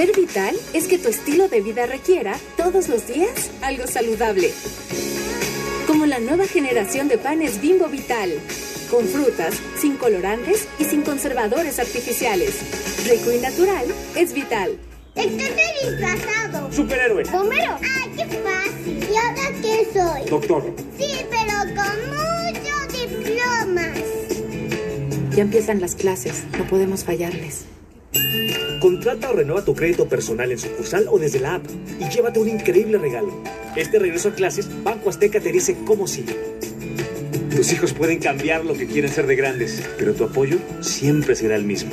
Ser vital es que tu estilo de vida requiera, todos los días, algo saludable. Como la nueva generación de panes Bimbo Vital. Con frutas, sin colorantes y sin conservadores artificiales. Rico y natural es vital. Estoy disfrazado. Superhéroe. Bombero. ¡Ah, qué fácil! ¿Y ahora qué soy? Doctor. Sí, pero con muchos diplomas. Ya empiezan las clases, no podemos fallarles. Contrata o renueva tu crédito personal en sucursal o desde la app y llévate un increíble regalo. Este regreso a clases, Banco Azteca te dice cómo sigue. Tus hijos pueden cambiar lo que quieren ser de grandes, pero tu apoyo siempre será el mismo.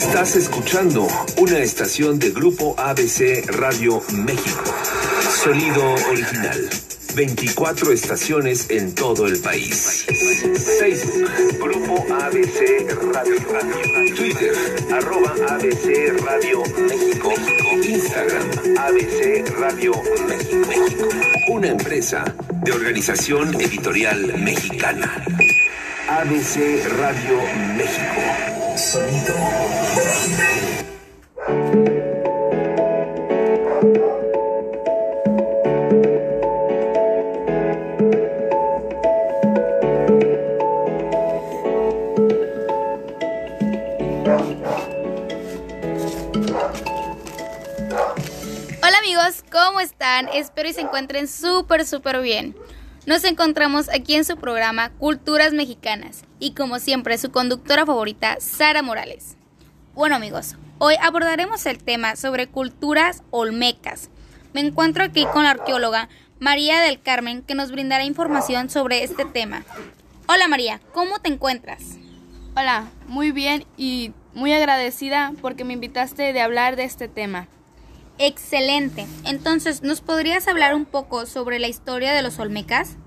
Estás escuchando una estación de Grupo ABC Radio México. Sonido original. 24 estaciones en todo el país. Facebook, Grupo ABC Radio. Twitter, arroba ABC Radio México. Instagram, ABC Radio México. Una empresa de organización editorial mexicana. ABC Radio México. Sonido amigos, ¿cómo están? Espero y se encuentren súper, súper bien. Nos encontramos aquí en su programa Culturas Mexicanas y como siempre su conductora favorita, Sara Morales. Bueno amigos, hoy abordaremos el tema sobre culturas olmecas. Me encuentro aquí con la arqueóloga María del Carmen que nos brindará información sobre este tema. Hola María, ¿cómo te encuentras? Hola, muy bien y muy agradecida porque me invitaste de hablar de este tema. Excelente. Entonces, ¿nos podrías hablar un poco sobre la historia de los olmecas?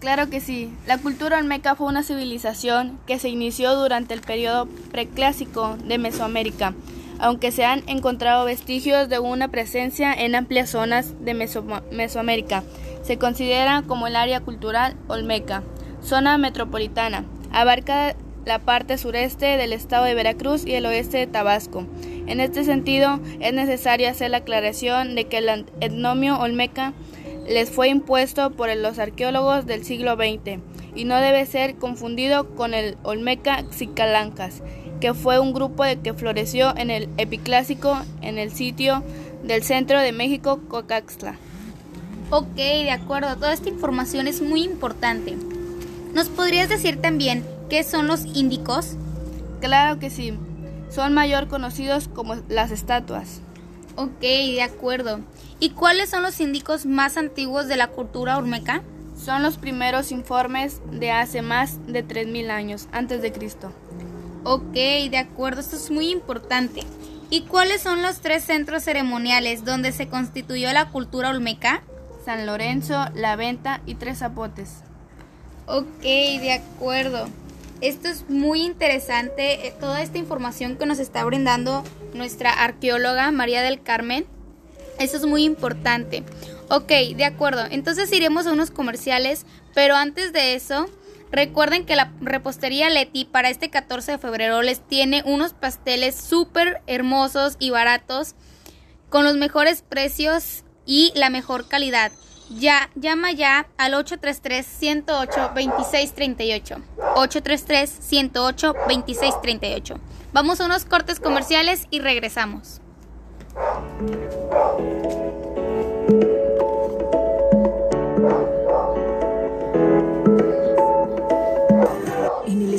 Claro que sí. La cultura olmeca fue una civilización que se inició durante el periodo preclásico de Mesoamérica, aunque se han encontrado vestigios de una presencia en amplias zonas de Meso Mesoamérica. Se considera como el área cultural olmeca, zona metropolitana. Abarca la parte sureste del estado de Veracruz y el oeste de Tabasco. En este sentido, es necesario hacer la aclaración de que el etnomio olmeca les fue impuesto por los arqueólogos del siglo XX y no debe ser confundido con el olmeca xicalancas, que fue un grupo de que floreció en el epiclásico en el sitio del centro de México, Cocaxtla. Ok, de acuerdo, toda esta información es muy importante. ¿Nos podrías decir también qué son los índicos? Claro que sí, son mayor conocidos como las estatuas. Ok, de acuerdo. ¿Y cuáles son los índicos más antiguos de la cultura olmeca? Son los primeros informes de hace más de 3.000 años antes de Cristo. Ok, de acuerdo, esto es muy importante. ¿Y cuáles son los tres centros ceremoniales donde se constituyó la cultura olmeca? San Lorenzo, La Venta y Tres Zapotes. Ok, de acuerdo. Esto es muy interesante, eh, toda esta información que nos está brindando nuestra arqueóloga María del Carmen. Eso es muy importante. Ok, de acuerdo. Entonces iremos a unos comerciales, pero antes de eso, recuerden que la repostería Leti para este 14 de febrero les tiene unos pasteles súper hermosos y baratos, con los mejores precios y la mejor calidad. Ya, llama ya al 833-108-2638. 833-108-2638. Vamos a unos cortes comerciales y regresamos.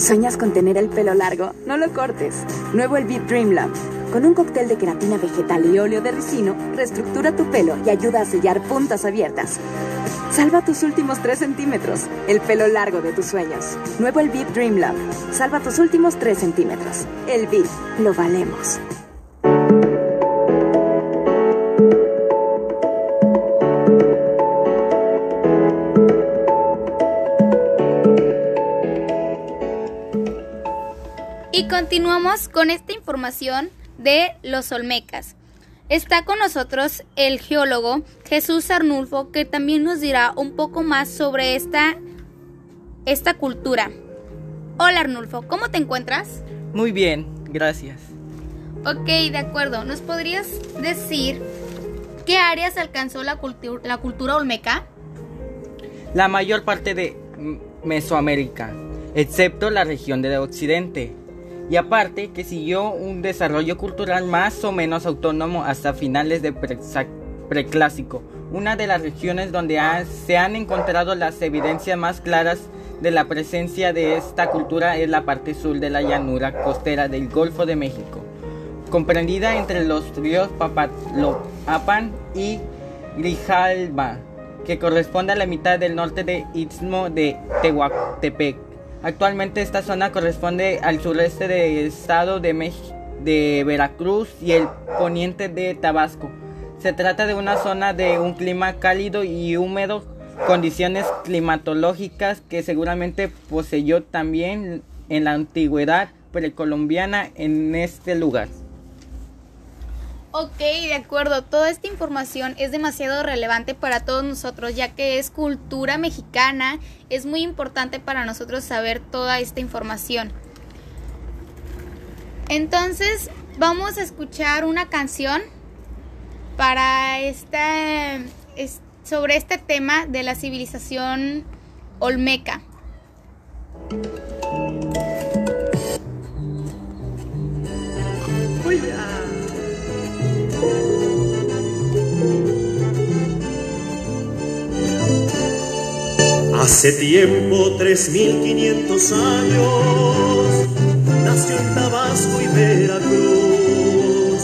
¿Sueñas con tener el pelo largo? No lo cortes. Nuevo el Beat Dream Lab. Con un cóctel de queratina vegetal y óleo de ricino, reestructura tu pelo y ayuda a sellar puntas abiertas. Salva tus últimos 3 centímetros, el pelo largo de tus sueños. Nuevo el VIP Dream Love. Salva tus últimos 3 centímetros. El VIP, lo valemos. Y continuamos con esta información de los Olmecas. Está con nosotros el geólogo Jesús Arnulfo, que también nos dirá un poco más sobre esta, esta cultura. Hola Arnulfo, ¿cómo te encuentras? Muy bien, gracias. Ok, de acuerdo. ¿Nos podrías decir qué áreas alcanzó la, la cultura olmeca? La mayor parte de Mesoamérica, excepto la región del occidente y aparte que siguió un desarrollo cultural más o menos autónomo hasta finales del preclásico, una de las regiones donde se han encontrado las evidencias más claras de la presencia de esta cultura es la parte sur de la llanura costera del Golfo de México, comprendida entre los ríos Papaloapan y Grijalba, que corresponde a la mitad del norte del istmo de Tehuantepec Actualmente esta zona corresponde al sureste del estado de, de Veracruz y el poniente de Tabasco. Se trata de una zona de un clima cálido y húmedo, condiciones climatológicas que seguramente poseyó también en la antigüedad precolombiana en este lugar. Ok, de acuerdo. Toda esta información es demasiado relevante para todos nosotros, ya que es cultura mexicana. Es muy importante para nosotros saber toda esta información. Entonces, vamos a escuchar una canción para esta, sobre este tema de la civilización olmeca. Hace tiempo, 3500 años, nació en Tabasco y Veracruz.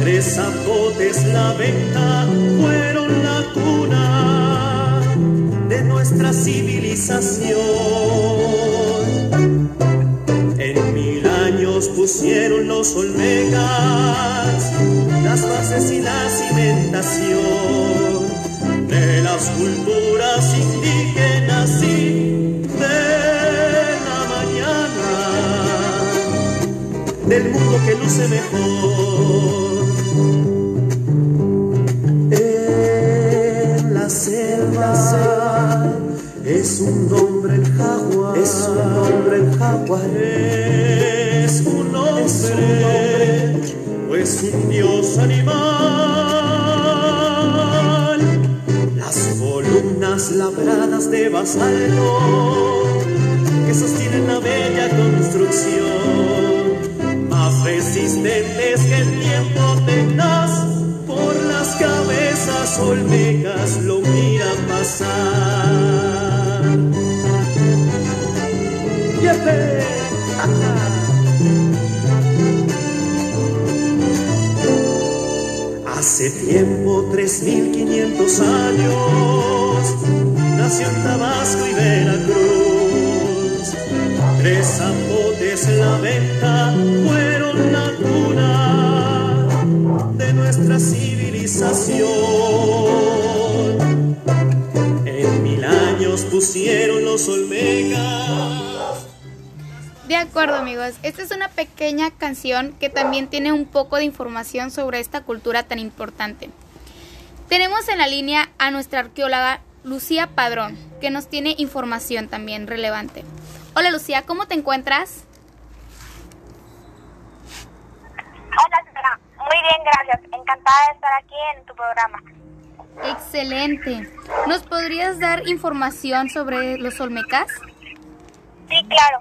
Tres zapotes la venta fueron la cuna de nuestra civilización. En mil años pusieron los olmegas las bases y la cimentación las culturas indígenas y de la mañana del mundo que luce mejor. En la selva es un hombre el jaguar, es un hombre el jaguar, es un hombre, pues un dios animal. Labradas de basalto que sostienen la bella construcción, más resistentes que el tiempo tenaz, por las cabezas olmecas lo miran pasar. Hace tiempo, 3500 años, nació en Tabasco y Veracruz. Tres zapotes en la venta fueron la cuna de nuestra civilización. En mil años pusieron los olmegas de acuerdo amigos, esta es una pequeña canción que también tiene un poco de información sobre esta cultura tan importante. Tenemos en la línea a nuestra arqueóloga Lucía Padrón, que nos tiene información también relevante. Hola Lucía, ¿cómo te encuentras? Hola muy bien, gracias. Encantada de estar aquí en tu programa. Excelente. ¿Nos podrías dar información sobre los olmecas? Sí, claro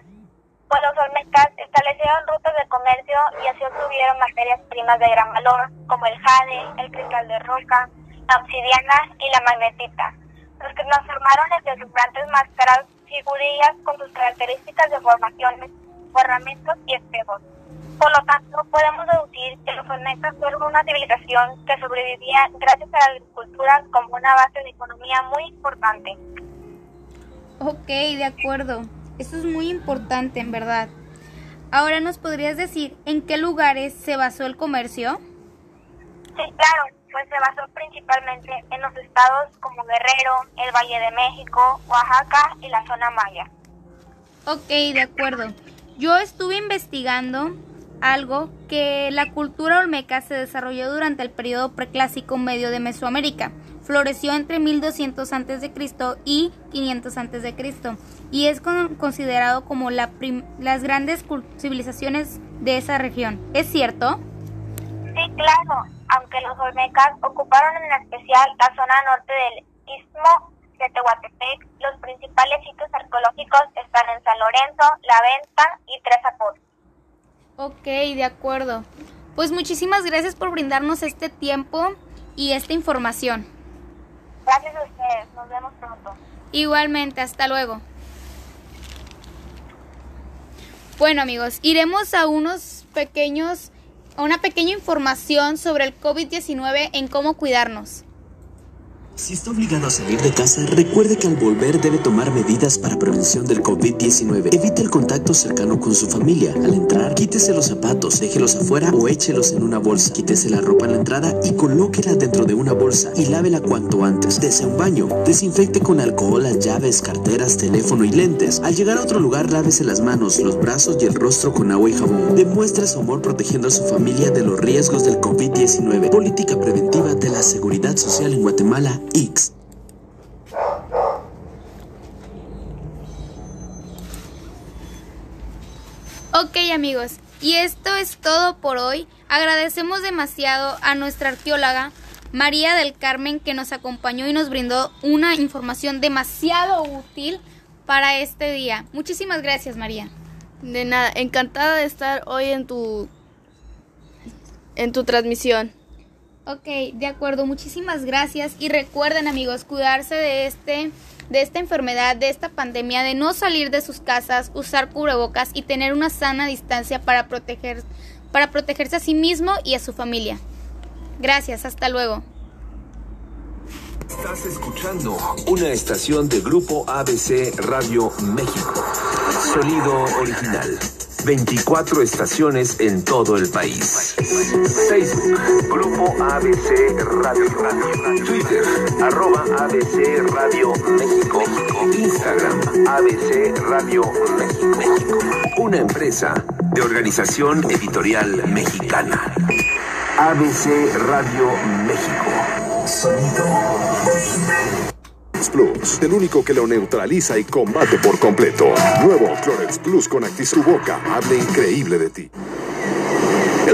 pues los olmecas establecieron rutas de comercio y así obtuvieron materias primas de gran valor, como el jade, el cristal de roca, la obsidiana y la magnetita, los que transformaron en deslumbrantes máscaras figurillas con sus características de formaciones, ornamentos y espejos. Por lo tanto, podemos deducir que los olmecas fueron una civilización que sobrevivía gracias a la agricultura como una base de economía muy importante. Ok, de acuerdo. Eso es muy importante, en verdad. Ahora, ¿nos podrías decir en qué lugares se basó el comercio? Sí, claro, pues se basó principalmente en los estados como Guerrero, el Valle de México, Oaxaca y la zona maya. Ok, de acuerdo. Yo estuve investigando algo que la cultura olmeca se desarrolló durante el periodo preclásico medio de Mesoamérica. Floreció entre 1200 a.C. y 500 a.C. y es considerado como la las grandes civilizaciones de esa región. ¿Es cierto? Sí, claro, aunque olmecas ocuparon en especial la zona norte del istmo de Tehuantepec, los principales sitios arqueológicos están en San Lorenzo, La Venta y Tres Zapotes. Ok, de acuerdo. Pues muchísimas gracias por brindarnos este tiempo y esta información. Gracias a ustedes, nos vemos pronto. Igualmente, hasta luego. Bueno amigos, iremos a unos pequeños, una pequeña información sobre el COVID-19 en cómo cuidarnos. Si está obligado a salir de casa, recuerde que al volver debe tomar medidas para prevención del COVID-19. Evite el contacto cercano con su familia. Al entrar, quítese los zapatos, déjelos afuera o échelos en una bolsa. Quítese la ropa en la entrada y colóquela dentro de una bolsa y lávela cuanto antes. Dese un baño. Desinfecte con alcohol las llaves, carteras, teléfono y lentes. Al llegar a otro lugar, lávese las manos, los brazos y el rostro con agua y jabón. Demuestre su amor protegiendo a su familia de los riesgos del COVID-19. Política preventiva de la seguridad social en Guatemala X. Ok amigos, y esto es todo por hoy. Agradecemos demasiado a nuestra arqueóloga María del Carmen que nos acompañó y nos brindó una información demasiado útil para este día. Muchísimas gracias María. De nada, encantada de estar hoy en tu en tu transmisión. Ok, de acuerdo, muchísimas gracias y recuerden amigos cuidarse de este de esta enfermedad, de esta pandemia, de no salir de sus casas, usar cubrebocas y tener una sana distancia para proteger para protegerse a sí mismo y a su familia. Gracias, hasta luego. Estás escuchando una estación de Grupo ABC Radio México. Sonido original. 24 estaciones en todo el país. Facebook, Grupo ABC Radio. Radio. Twitter, arroba ABC Radio México. Instagram, ABC Radio México. Una empresa de organización editorial mexicana. ABC Radio México. Sonido. El único que lo neutraliza y combate por completo. Nuevo Clorox Plus con Actis tu boca. Hable increíble de ti.